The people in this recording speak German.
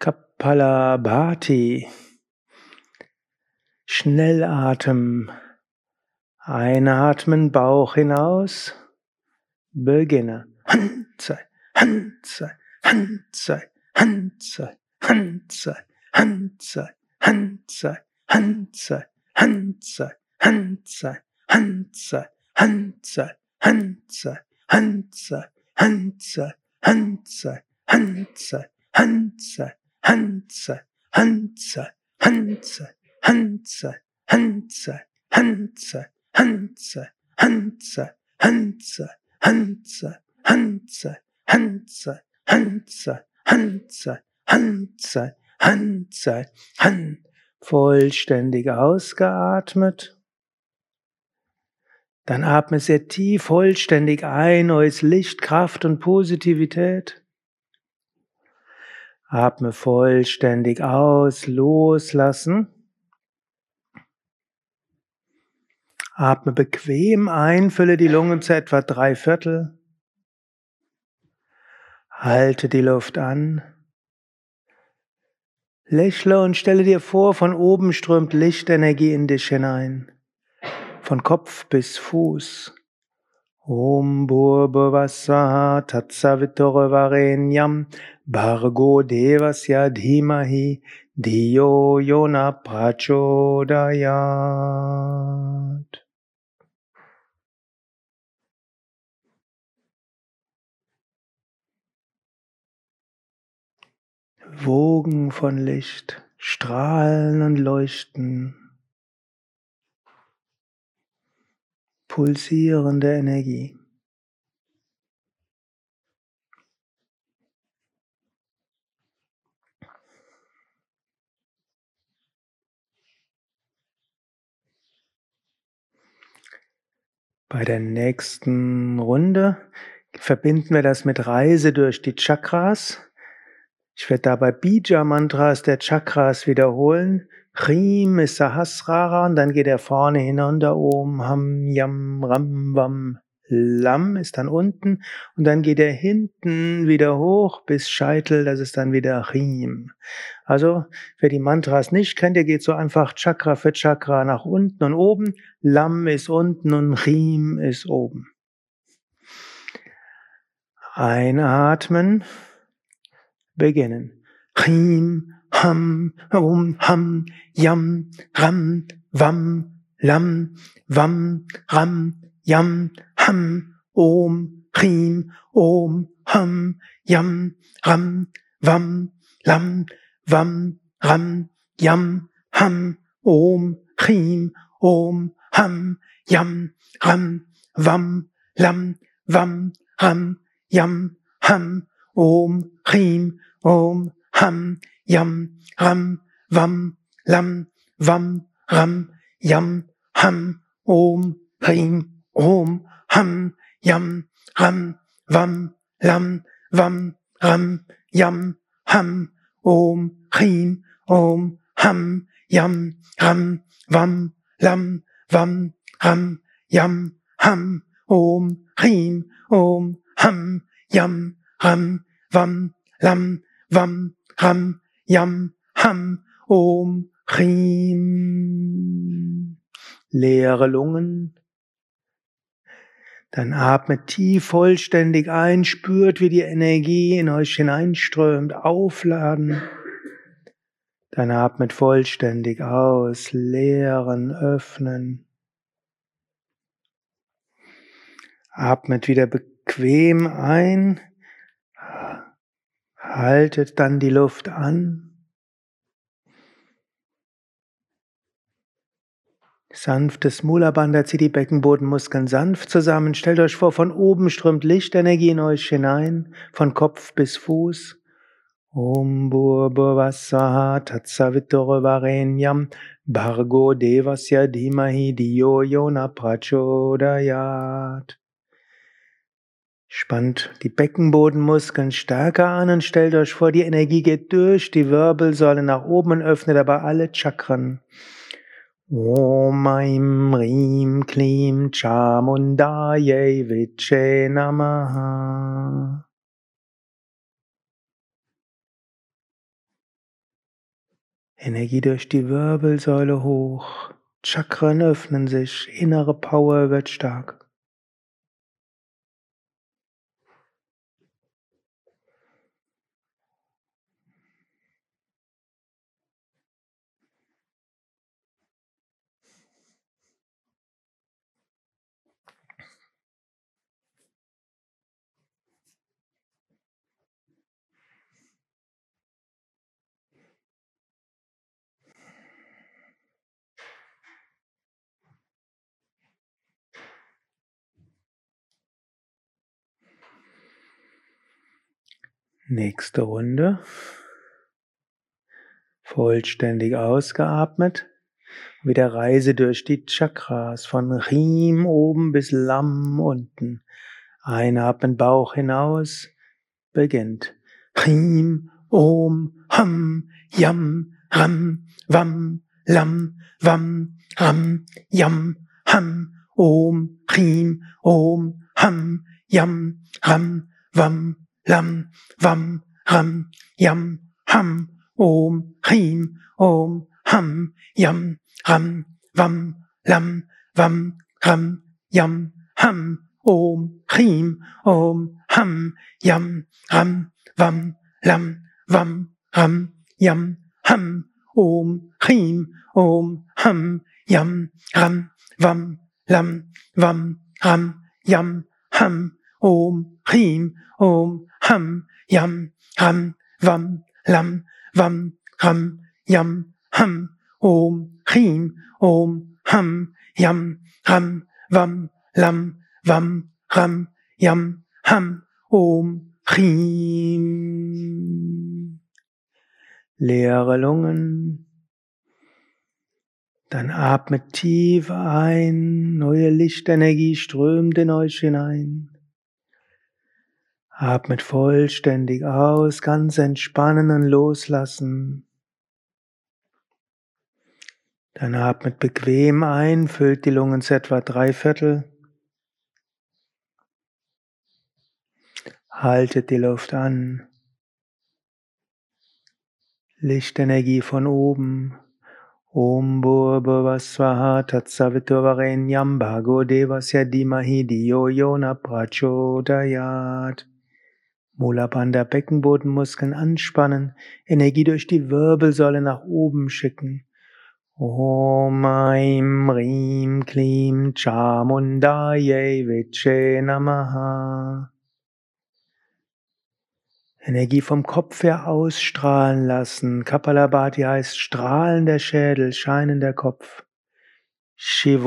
Kapalabhati. Schnellatmen. Einatmen, Bauch hinaus. Beginne. Handzei, Handzei, Handzei, Handzei, Handzei, Handzei, Handzei, Handzei, Handzei, Handzei, Handzei, Handzei, Handzei, Handzei, Handzei, Handzei, Handzei, Handzei, Handzei, Handzei, Handzei, Handzei, Handzei, Handzei, Handzei, Handzei, Handzei, Handzei, Handzei, Handzei, Handzei, Handzei, Handzei, Handzei, Han. Vollständig ausgeatmet. Dann atme sehr tief vollständig ein, neues Licht, Kraft und Positivität. Atme vollständig aus, loslassen. Atme bequem ein, fülle die Lunge zu etwa drei Viertel. Halte die Luft an. Lächle und stelle dir vor, von oben strömt Lichtenergie in dich hinein. Von Kopf bis Fuß. Om Bhurbhuvassaha Tatsaviturvarenyam Bhargo Devasya Dhimahi Diyo Yona Prachodayat Wogen von Licht strahlen und leuchten. Pulsierende Energie. Bei der nächsten Runde verbinden wir das mit Reise durch die Chakras. Ich werde dabei Bija-Mantras der Chakras wiederholen. Chrim ist Sahasrara und dann geht er vorne hinunter. Om, Ham, Yam, Ram, Vam, Lam ist dann unten und dann geht er hinten wieder hoch bis Scheitel, das ist dann wieder Chim. Also, wer die Mantras nicht kennt, der geht so einfach Chakra für Chakra nach unten und oben. Lam ist unten und Chim ist oben. Einatmen beginnen. Chim, Ham, Om, Ham, Yam, Ram, Vam, Lam, Vam, Ram, Yam, Ham, Om, Chim, Om, Ham, Yam, Ram, Vam, Lam, Vam, Ram, Yam, Ham, Om, Chim, Om, Ham, Yam, Ram, Vam, Lam, Vam, Ram, Yam, Ham, Om, Chim, Om, Ham, Yam, Ram, Vam, Lam, Vam, Ram, Yam, Ham, Om, Hrim, Om, Ham, Yam, Ram, Vam, Lam, Vam, Ram, Yam, Ham, Om, Hrim, Om, Ham, Yam, Ram, Vam, Lam, Vam, Ram, Yam, Ham, Om, Hrim, Om, Ham, Yam, Ram, Vam, Lam, Vam, Ram, Yam, Ham, Om, Chim. Leere Lungen. Dann atmet tief vollständig ein, spürt, wie die Energie in euch hineinströmt, aufladen. Dann atmet vollständig aus, leeren, öffnen. Atmet wieder bequem ein, Haltet dann die Luft an. Sanftes Mula Bandha zieht die Beckenbodenmuskeln sanft zusammen. Stellt euch vor, von oben strömt Lichtenergie in euch hinein, von Kopf bis Fuß. Om Bhurbhuvassaha Tatsaviturvarenyam Bhargo Devasya Dhimahi Diyo Yona Prachodayat. Spannt die Beckenbodenmuskeln stärker an und stellt euch vor, die Energie geht durch die Wirbelsäule nach oben und öffnet aber alle Chakren. Om Aim Rim Klim Chamundaye Viche Namaha Energie durch die Wirbelsäule hoch. Chakren öffnen sich, innere Power wird stark. Nächste Runde. Vollständig ausgeatmet. Wieder Reise durch die Chakras von Riem oben bis Lam unten. Einatmen Bauch hinaus. Beginnt. Riem, Om, Ham, Yam, Ram, Vam, Lam, Vam, Ram, Yam, Ham, Om, Riem, Om, Ham, Yam, Ram, Vam, Lam, Vam, Ram, Yam, Ham, Om, him, Om, Ham, Yam, Ram, Vam, Lam, Vam, Ram, Yam, Ham, Om, him, Om, Ham, Yam, Ram, Vam, Lam, Vam, Ram, Yam, Ham, Om, him, Om, Ham, Yam, Ram, Vam, Lam, Vam, Ram, Yam, Ham, Om, Hrim, Om, Ham, Yam, Ram, Vam, Lam, Vam, Ram, Yam, Ham, Om, Hrim, Om, Ham, Yam, Ram, Vam, Lam, Vam, Ram, Yam, Ham, Om, Hrim. Leere Lungen. Dann atmet tief ein, neue Lichtenergie strömt in euch hinein. Atmet vollständig aus, ganz entspannen und loslassen. Dann atmet bequem ein, füllt die Lungen zu etwa drei Viertel. Haltet die Luft an. Lichtenergie von oben. Om Bhurbhuvasvaha Tatsaviturvarenyam Bhago Devasya Dimahi Diyo Yona Prachodayat. Mulabandha Beckenbodenmuskeln anspannen, Energie durch die Wirbelsäule nach oben schicken. Om Aim Rim Klim Chamundaye Namaha. Energie vom Kopf her ausstrahlen lassen. Kapalabhati heißt strahlender Schädel, scheinender Kopf. Shivoham.